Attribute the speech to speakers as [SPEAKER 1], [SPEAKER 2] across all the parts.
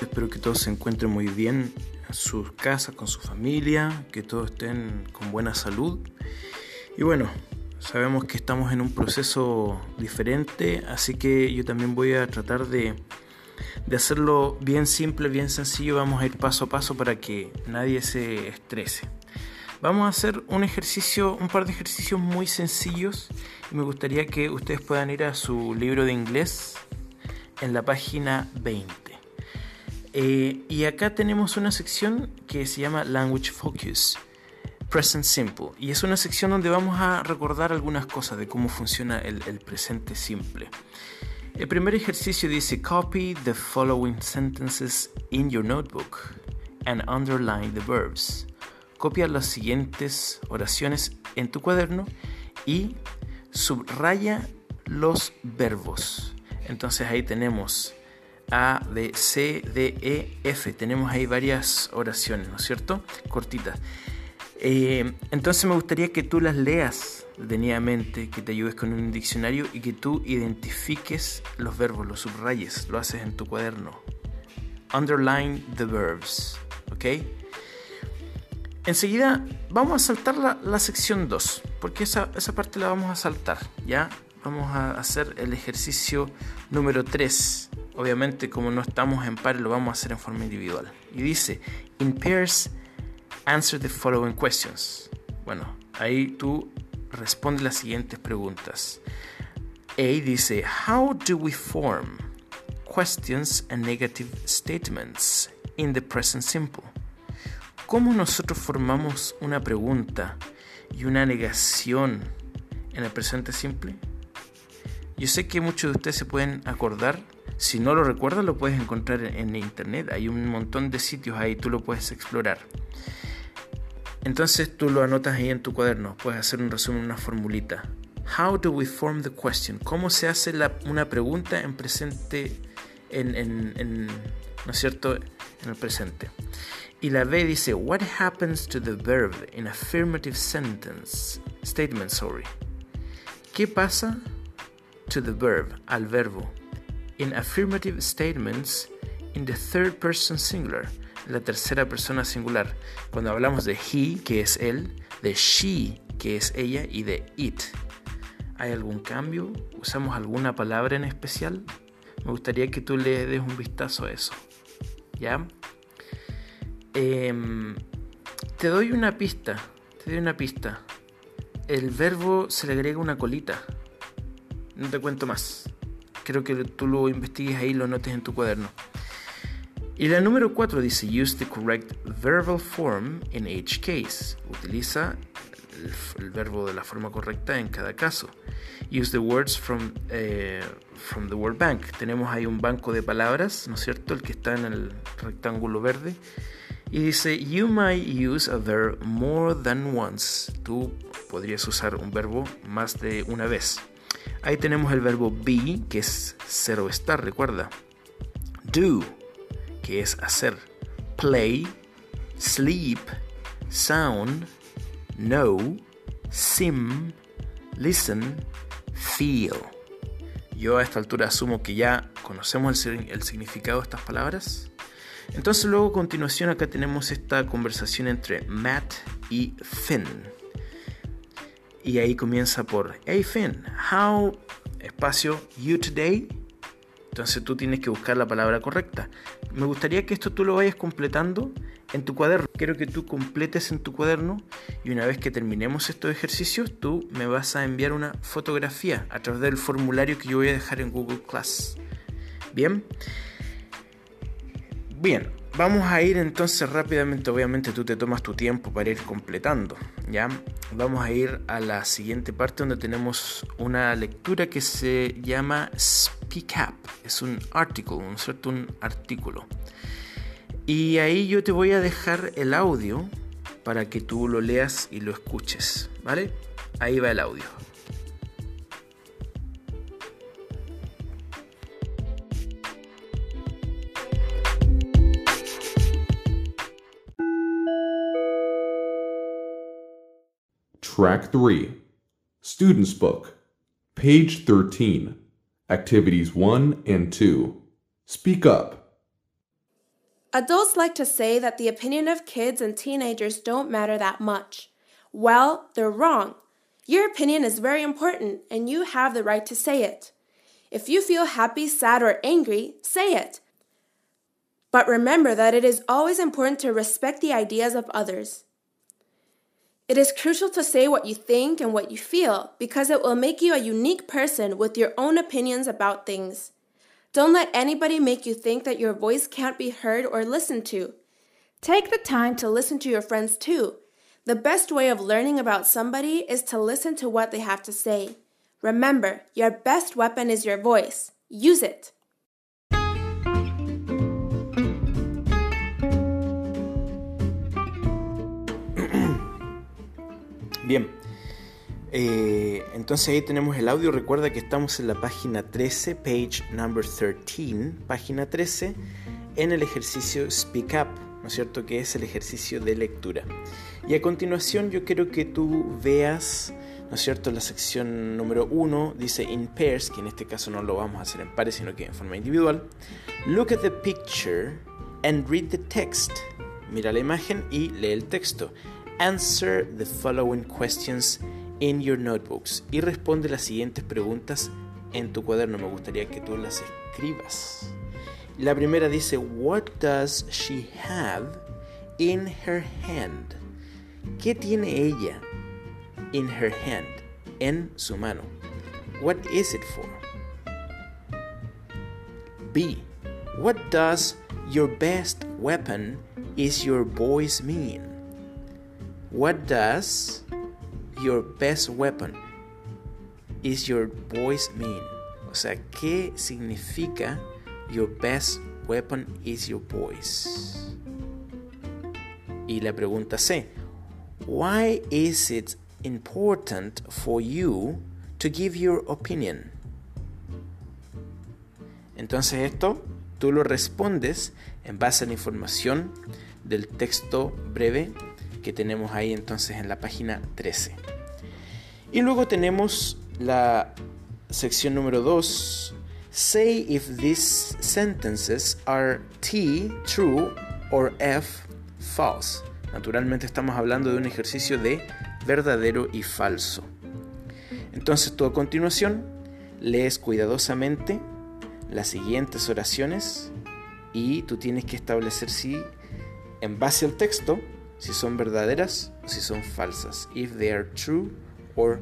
[SPEAKER 1] Espero que todos se encuentren muy bien en sus casas, con su familia, que todos estén con buena salud. Y bueno, sabemos que estamos en un proceso diferente, así que yo también voy a tratar de, de hacerlo bien simple, bien sencillo. Vamos a ir paso a paso para que nadie se estrese. Vamos a hacer un ejercicio, un par de ejercicios muy sencillos me gustaría que ustedes puedan ir a su libro de inglés en la página 20. Eh, y acá tenemos una sección que se llama Language Focus, Present Simple. Y es una sección donde vamos a recordar algunas cosas de cómo funciona el, el presente simple. El primer ejercicio dice copy the following sentences in your notebook and underline the verbs. Copia las siguientes oraciones en tu cuaderno y subraya los verbos. Entonces ahí tenemos A, B, C, D, E, F. Tenemos ahí varias oraciones, ¿no es cierto? Cortitas. Eh, entonces me gustaría que tú las leas detenidamente, que te ayudes con un diccionario y que tú identifiques los verbos, los subrayes, lo haces en tu cuaderno. Underline the verbs, ¿ok? Enseguida vamos a saltar la, la sección 2, porque esa, esa parte la vamos a saltar, ¿ya? vamos a hacer el ejercicio número 3. Obviamente, como no estamos en pares, lo vamos a hacer en forma individual. Y dice, in pairs, answer the following questions. Bueno, ahí tú respondes las siguientes preguntas. A dice, how do we form questions and negative statements in the present simple? ¿Cómo nosotros formamos una pregunta y una negación en el presente simple? Yo sé que muchos de ustedes se pueden acordar. Si no lo recuerdas, lo puedes encontrar en internet. Hay un montón de sitios ahí, tú lo puedes explorar. Entonces tú lo anotas ahí en tu cuaderno. Puedes hacer un resumen, una formulita. How do we form the question? ¿Cómo se hace una pregunta en presente, en, en, ¿no es cierto? En el presente. Y la B dice, What happens to the verb in affirmative sentence? Statement, sorry. ¿Qué pasa to the verb, al verbo, in affirmative statements in the third person singular, la tercera persona singular. Cuando hablamos de he, que es él, de she, que es ella, y de it. ¿Hay algún cambio? ¿Usamos alguna palabra en especial? Me gustaría que tú le des un vistazo a eso. ¿Ya? Em, te doy una pista. Te doy una pista. El verbo se le agrega una colita. No te cuento más. Creo que tú lo investigues ahí lo notes en tu cuaderno. Y la número 4 dice, use the correct verbal form in each case. Utiliza el, verbo de la forma correcta en cada caso. Use the words from, eh, from the word bank. Tenemos ahí un banco de palabras, ¿no es cierto? El que está en el rectángulo verde. Y dice, you might use a verb more than once. Tú podrías usar un verbo más de una vez. Ahí tenemos el verbo be, que es ser o estar, recuerda. Do, que es hacer. Play, sleep, sound, know, sim, listen, feel. Yo a esta altura asumo que ya conocemos el, significado de estas palabras. Entonces luego a continuación acá tenemos esta conversación entre Matt y Finn. Y ahí comienza por, hey Finn, how, espacio, you today. Entonces tú tienes que buscar la palabra correcta. Me gustaría que esto tú lo vayas completando en tu cuaderno. Quiero que tú completes en tu cuaderno y una vez que terminemos estos ejercicios, tú me vas a enviar una fotografía a través del formulario que yo voy a dejar en Google Class. Bien. Bien, Vamos a ir entonces rápidamente, obviamente tú te tomas tu tiempo para ir completando, ¿ya? Vamos a ir a la siguiente parte donde tenemos una lectura que se llama Speak Up, es un artículo, ¿no es cierto? Un artículo. Y ahí yo te voy a dejar el audio para que tú lo leas y lo escuches, ¿vale? Ahí va el audio.
[SPEAKER 2] Track 3 Student's Book, page 13, Activities 1 and 2. Speak up.
[SPEAKER 3] Adults like to say that the opinion of kids and teenagers don't matter that much. Well, they're wrong. Your opinion is very important, and you have the right to say it. If you feel happy, sad, or angry, say it. But remember that it is always important to respect the ideas of others. It is crucial to say what you think and what you feel because it will make you a unique person with your own opinions about things. Don't let anybody make you think that your voice can't be heard or listened to. Take the time to listen to your friends too. The best way of learning about somebody is to listen to what they have to say. Remember, your best weapon is your voice. Use it.
[SPEAKER 1] Bien, eh, entonces ahí tenemos el audio. Recuerda que estamos en la página 13, page number 13, página 13, en el ejercicio Speak Up, ¿no es cierto? Que es el ejercicio de lectura. Y a continuación yo quiero que tú veas, ¿no es cierto? La sección número 1 dice in pairs, que en este caso no lo vamos a hacer en pares, sino que en forma individual. Look at the picture and read the text. Mira la imagen y lee el texto. Answer the following questions in your notebooks y responde las siguientes preguntas en tu cuaderno. Me gustaría que tú las escribas. La primera dice, What does she have in her hand? ¿Qué tiene ella in her hand? En su mano. What is it for? B. What does your best weapon is your voice mean? What does your best weapon is your voice mean? O sea, ¿qué significa your best weapon is your voice? Y la pregunta C. Why is it important for you to give your opinion? Entonces esto tú lo respondes en base a la información del texto breve que tenemos ahí entonces en la página 13. Y luego tenemos la sección número 2. Say if these sentences are T, true, or F, false. Naturalmente estamos hablando de un ejercicio de verdadero y falso. Entonces tú a continuación lees cuidadosamente las siguientes oraciones y tú tienes que establecer si en base al texto si son verdaderas o si son falsas. If they are true or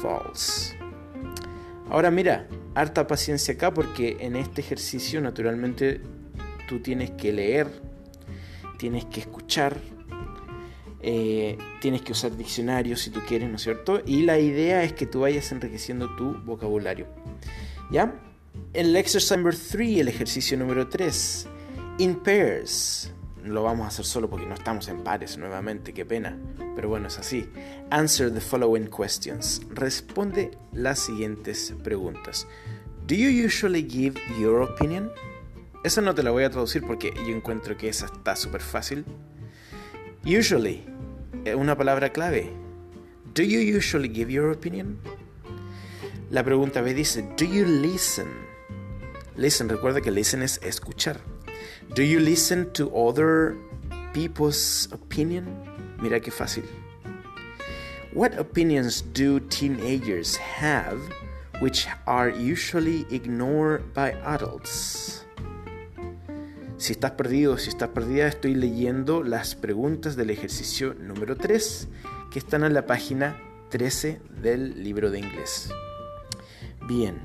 [SPEAKER 1] false. Ahora mira, harta paciencia acá porque en este ejercicio naturalmente tú tienes que leer, tienes que escuchar, eh, tienes que usar diccionario si tú quieres, ¿no es cierto? Y la idea es que tú vayas enriqueciendo tu vocabulario. ¿Ya? El exercise number 3, el ejercicio número 3. In pairs lo vamos a hacer solo porque no estamos en pares nuevamente, qué pena. Pero bueno, es así. Answer the following questions. Responde las siguientes preguntas. Do you usually give your opinion? Esa no te la voy a traducir porque yo encuentro que esa está súper fácil. Usually, una palabra clave. Do you usually give your opinion? La pregunta B dice, Do you listen? Listen, recuerda que listen es escuchar. Do you listen to other people's opinion? Mira qué fácil. What opinions do teenagers have which are usually ignored by adults? Si estás perdido, si estás perdida, estoy leyendo las preguntas del ejercicio número 3 que están en la página 13 del libro de inglés. Bien,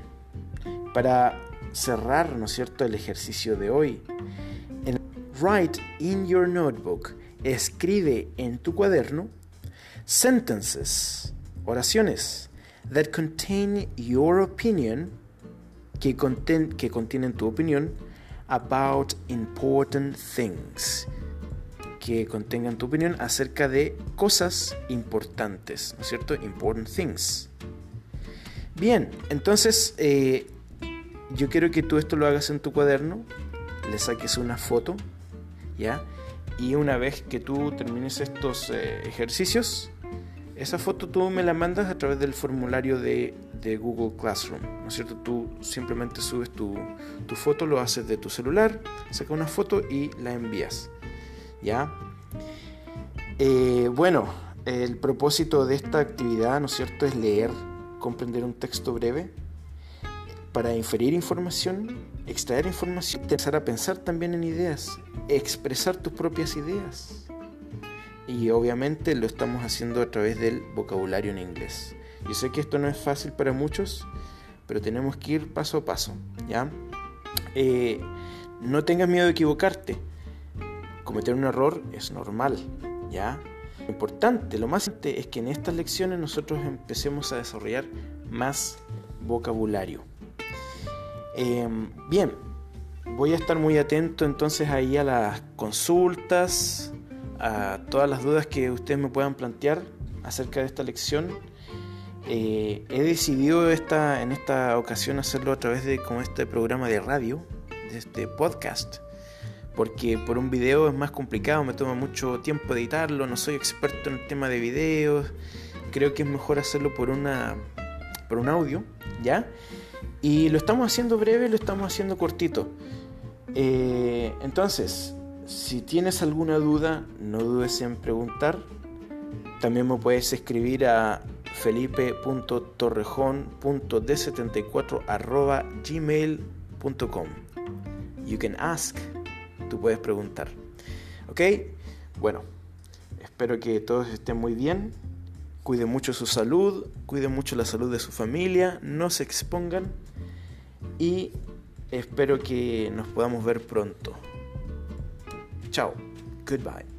[SPEAKER 1] para cerrar, ¿no es cierto?, el ejercicio de hoy, Write in your notebook. Escribe en tu cuaderno sentences, oraciones that contain your opinion, que, que contienen tu opinión about important things, que contengan tu opinión acerca de cosas importantes, ¿no es cierto? Important things. Bien, entonces eh, yo quiero que tú esto lo hagas en tu cuaderno, le saques una foto ¿ya? Y una vez que tú termines estos eh, ejercicios, esa foto tú me la mandas a través del formulario de, de Google Classroom, ¿no es cierto? Tú simplemente subes tu, tu foto, lo haces de tu celular, sacas una foto y la envías, ¿ya? Eh, bueno, el propósito de esta actividad, ¿no es cierto?, es leer, comprender un texto breve para inferir información, extraer información, empezar a pensar también en ideas, expresar tus propias ideas. Y obviamente lo estamos haciendo a través del vocabulario en inglés. Yo sé que esto no es fácil para muchos, pero tenemos que ir paso a paso, ¿ya? Eh, no tengas miedo de equivocarte. Cometer un error es normal, ¿ya? Lo importante, lo más importante es que en estas lecciones nosotros empecemos a desarrollar más vocabulario. Em, bien, voy a estar muy atento entonces ahí a las consultas, a todas las dudas que ustedes me puedan plantear acerca de esta lección. Eh, he decidido esta, en esta ocasión hacerlo a través de como este programa de radio, de este podcast, porque por un video es más complicado, me toma mucho tiempo editarlo, no soy experto en el tema de videos, creo que es mejor hacerlo por, una, por un audio, ¿ya? Y lo estamos haciendo breve, lo estamos haciendo cortito. Eh, entonces, si tienes alguna duda, no dudes en preguntar. También me puedes escribir a felipe.torrejón.d74 You can ask, tú puedes preguntar. ¿Ok? Bueno, espero que todos estén muy bien. Cuiden mucho su salud, cuiden mucho la salud de su familia, no se expongan y espero que nos podamos ver pronto. Chao, goodbye.